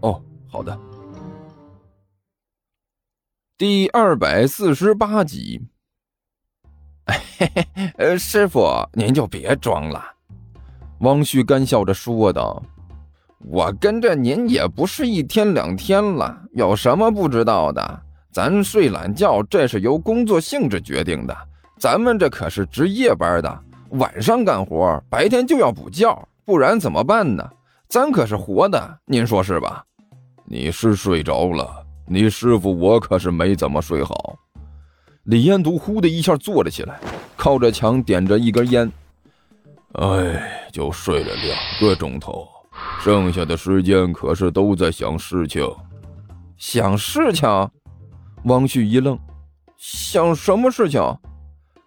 哦，好的。第二百四十八集。嘿嘿，呃，师傅，您就别装了。汪旭干笑着说道：“我跟着您也不是一天两天了，有什么不知道的？咱睡懒觉，这是由工作性质决定的。咱们这可是值夜班的，晚上干活，白天就要补觉，不然怎么办呢？咱可是活的，您说是吧？”你是睡着了，你师傅我可是没怎么睡好。李彦独呼的一下坐了起来，靠着墙点着一根烟。哎，就睡了两个钟头，剩下的时间可是都在想事情。想事情？汪旭一愣，想什么事情？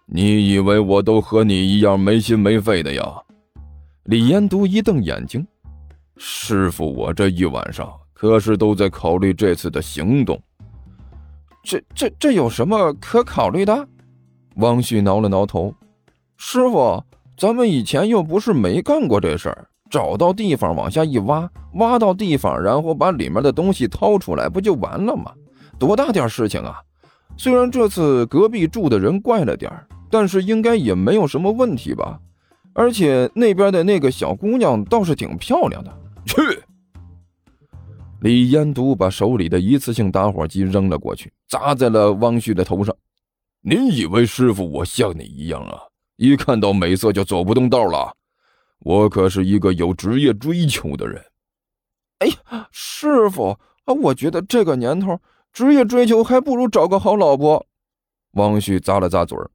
你以为我都和你一样没心没肺的呀？李彦独一瞪眼睛，师傅，我这一晚上。可是都在考虑这次的行动，这这这有什么可考虑的？汪旭挠了挠头，师傅，咱们以前又不是没干过这事儿，找到地方往下一挖，挖到地方，然后把里面的东西掏出来，不就完了吗？多大点事情啊！虽然这次隔壁住的人怪了点但是应该也没有什么问题吧？而且那边的那个小姑娘倒是挺漂亮的。去。李彦独把手里的一次性打火机扔了过去，砸在了汪旭的头上。您以为师傅我像你一样啊？一看到美色就走不动道了？我可是一个有职业追求的人。哎呀，师傅啊，我觉得这个年头，职业追求还不如找个好老婆。汪旭咂了咂嘴儿。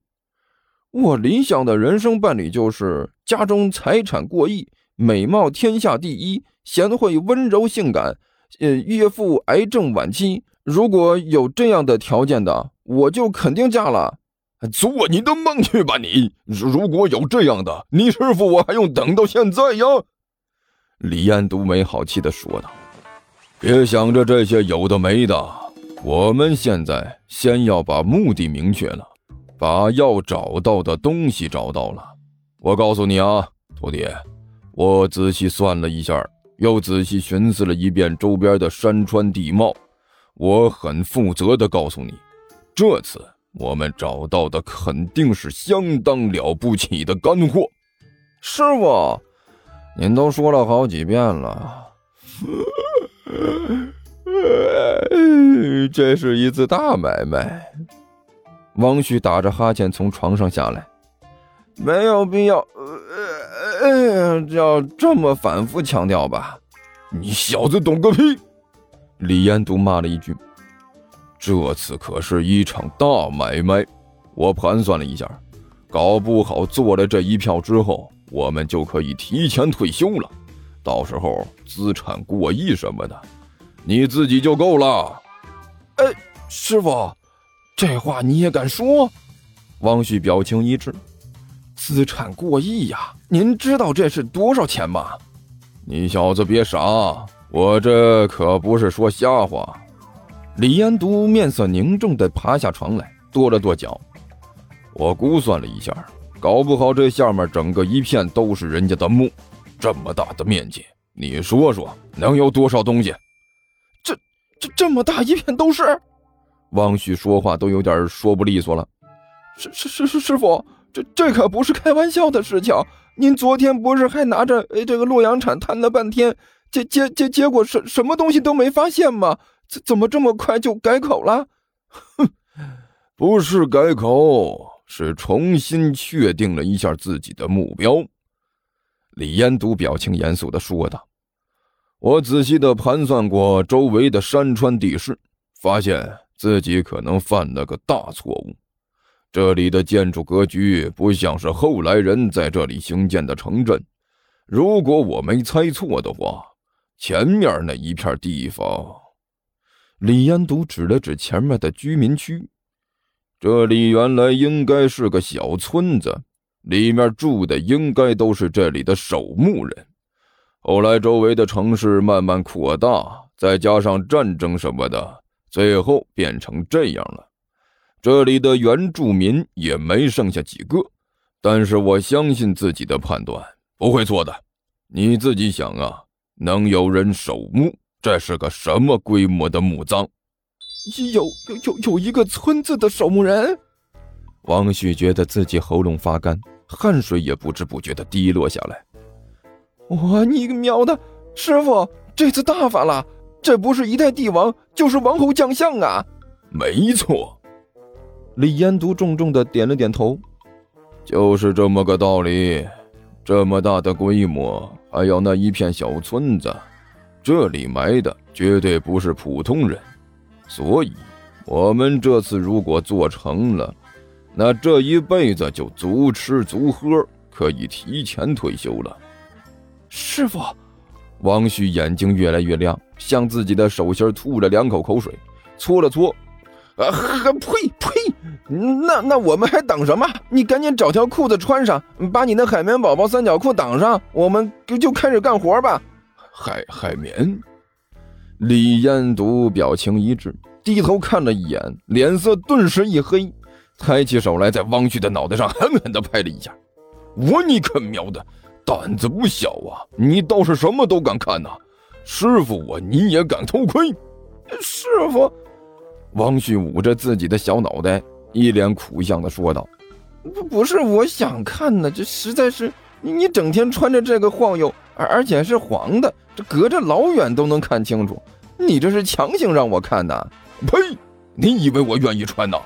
我理想的人生伴侣就是家中财产过亿，美貌天下第一，贤惠温柔性感。呃，岳父癌症晚期，如果有这样的条件的，我就肯定嫁了。做你的梦去吧你！如果有这样的，你师傅我还用等到现在呀？李安独没好气的说道：“别想着这些有的没的，我们现在先要把目的明确了，把要找到的东西找到了。我告诉你啊，徒弟，我仔细算了一下。”又仔细寻思了一遍周边的山川地貌，我很负责的告诉你，这次我们找到的肯定是相当了不起的干货。师傅，您都说了好几遍了，这是一次大买卖。王旭打着哈欠从床上下来，没有必要。哎，要这么反复强调吧？你小子懂个屁！李彦独骂了一句：“这次可是一场大买卖，我盘算了一下，搞不好做了这一票之后，我们就可以提前退休了。到时候资产过亿什么的，你自己就够了。”哎，师傅，这话你也敢说？王旭表情一滞。资产过亿呀！您知道这是多少钱吗？你小子别傻，我这可不是说瞎话。李延独面色凝重地爬下床来，跺了跺脚。我估算了一下，搞不好这下面整个一片都是人家的墓。这么大的面积，你说说能有多少东西？这这这么大一片都是？汪旭说话都有点说不利索了。师师师师师傅。这这可不是开玩笑的事情。您昨天不是还拿着这个洛阳铲探了半天，结结结结果什什么东西都没发现吗？怎怎么这么快就改口了？哼，不是改口，是重新确定了一下自己的目标。李彦都表情严肃的说道：“我仔细的盘算过周围的山川地势，发现自己可能犯了个大错误。”这里的建筑格局不像是后来人在这里兴建的城镇。如果我没猜错的话，前面那一片地方。”李延独指了指前面的居民区，这里原来应该是个小村子，里面住的应该都是这里的守墓人。后来周围的城市慢慢扩大，再加上战争什么的，最后变成这样了。这里的原住民也没剩下几个，但是我相信自己的判断不会错的。你自己想啊，能有人守墓？这是个什么规模的墓葬？有有有有一个村子的守墓人。王旭觉得自己喉咙发干，汗水也不知不觉的滴落下来。我你个喵的，师傅，这次大发了！这不是一代帝王，就是王侯将相啊！没错，李延独重重的点了点头。就是这么个道理。这么大的规模，还有那一片小村子。这里埋的绝对不是普通人，所以，我们这次如果做成了，那这一辈子就足吃足喝，可以提前退休了。师傅，王旭眼睛越来越亮，向自己的手心吐了两口口水，搓了搓，啊，呸呸！那那我们还等什么？你赶紧找条裤子穿上，把你那海绵宝宝三角裤挡上，我们就就开始干活吧。海海绵，李彦独表情一致，低头看了一眼，脸色顿时一黑，抬起手来，在汪旭的脑袋上狠狠地拍了一下。我你可喵的，胆子不小啊！你倒是什么都敢看呐！师傅我你也敢偷窥？师傅，汪旭捂着自己的小脑袋，一脸苦相的说道：“不不是我想看的，这实在是你你整天穿着这个晃悠。”而而且是黄的，这隔着老远都能看清楚。你这是强行让我看的？呸！你以为我愿意穿呢？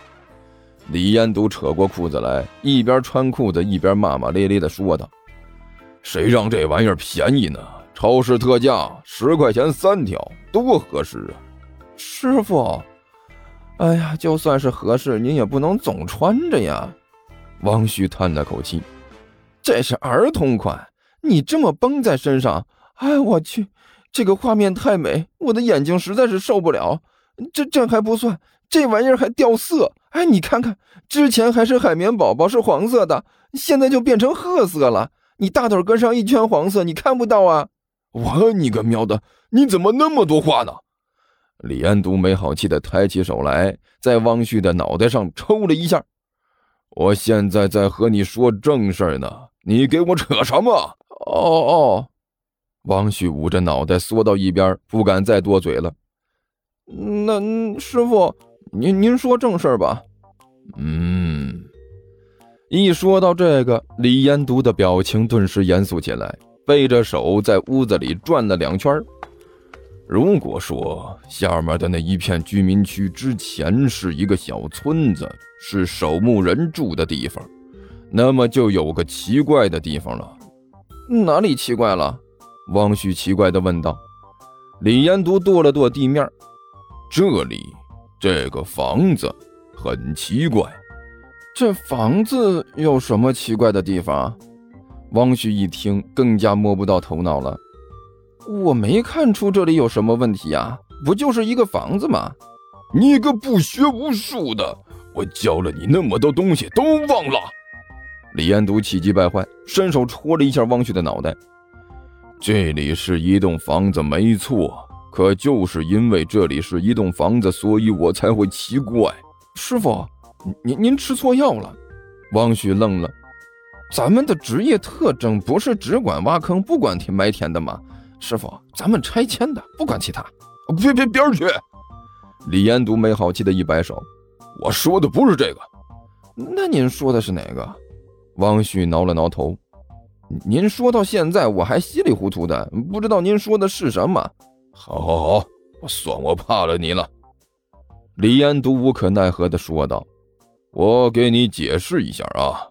李彦都扯过裤子来，一边穿裤子一边骂骂咧咧的说道：“谁让这玩意儿便宜呢？超市特价十块钱三条，多合适啊！”师傅，哎呀，就算是合适，您也不能总穿着呀。王旭叹了口气：“这是儿童款。”你这么绷在身上，哎，我去，这个画面太美，我的眼睛实在是受不了。这这还不算，这玩意儿还掉色。哎，你看看，之前还是海绵宝宝是黄色的，现在就变成褐色了。你大腿根上一圈黄色，你看不到啊？我你个喵的，你怎么那么多话呢？李安都没好气的抬起手来，在汪旭的脑袋上抽了一下。我现在在和你说正事呢，你给我扯什么？哦哦，汪旭捂着脑袋缩到一边，不敢再多嘴了。那师傅，您您说正事吧。嗯，一说到这个，李延独的表情顿时严肃起来，背着手在屋子里转了两圈。如果说下面的那一片居民区之前是一个小村子，是守墓人住的地方，那么就有个奇怪的地方了。哪里奇怪了？汪旭奇怪地问道。李延独跺了跺地面，这里这个房子很奇怪。这房子有什么奇怪的地方？汪旭一听，更加摸不到头脑了。我没看出这里有什么问题呀，不就是一个房子吗？你个不学无术的，我教了你那么多东西，都忘了。李彦独气急败坏，伸手戳了一下汪旭的脑袋。这里是一栋房子，没错，可就是因为这里是一栋房子，所以我才会奇怪。师傅，您您吃错药了。汪旭愣了。咱们的职业特征不是只管挖坑不管填埋填的吗？师傅，咱们拆迁的，不管其他。别别边去！李彦独没好气的一摆手。我说的不是这个。那您说的是哪个？汪旭挠了挠头，您说到现在我还稀里糊涂的，不知道您说的是什么。好，好，好，我算我怕了你了。李彦独无可奈何的说道：“我给你解释一下啊。